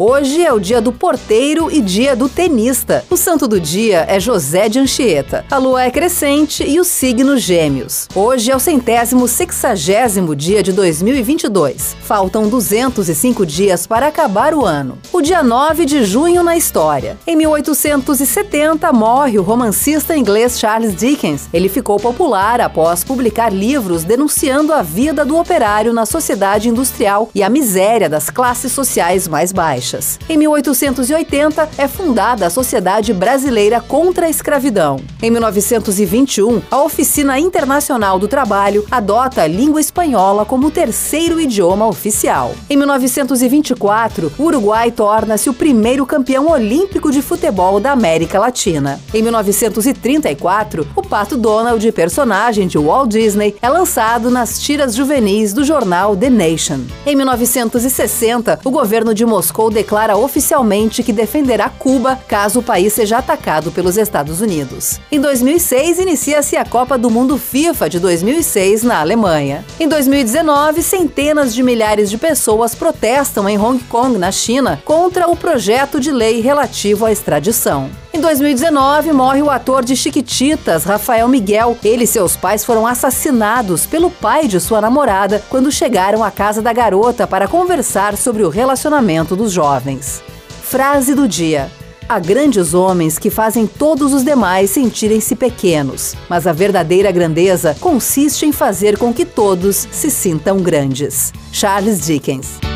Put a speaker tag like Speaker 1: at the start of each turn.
Speaker 1: Hoje é o dia do porteiro e dia do tenista. O santo do dia é José de Anchieta. A lua é crescente e o signo Gêmeos. Hoje é o centésimo sexagésimo dia de 2022. Faltam 205 dias para acabar o ano. O dia 9 de junho na história. Em 1870 morre o romancista inglês Charles Dickens. Ele ficou popular após publicar livros denunciando a vida do operário na sociedade industrial e a miséria das classes sociais mais baixas. Em 1880 é fundada a Sociedade Brasileira contra a Escravidão. Em 1921, a Oficina Internacional do Trabalho adota a língua espanhola como terceiro idioma oficial. Em 1924, o Uruguai torna-se o primeiro campeão olímpico de futebol da América Latina. Em 1934, o Pato Donald, personagem de Walt Disney, é lançado nas tiras juvenis do jornal The Nation. Em 1960, o governo de Moscou declara oficialmente que defenderá Cuba caso o país seja atacado pelos Estados Unidos. Em 2006, inicia-se a Copa do Mundo FIFA de 2006 na Alemanha. Em 2019, centenas de milhares de pessoas protestam em Hong Kong, na China, contra o projeto de lei relativo à extradição. Em 2019, morre o ator de Chiquititas, Rafael Miguel. Ele e seus pais foram assassinados pelo pai de sua namorada quando chegaram à casa da garota para conversar sobre o relacionamento dos jovens. Frase do dia. Há grandes homens que fazem todos os demais sentirem-se pequenos, mas a verdadeira grandeza consiste em fazer com que todos se sintam grandes. Charles Dickens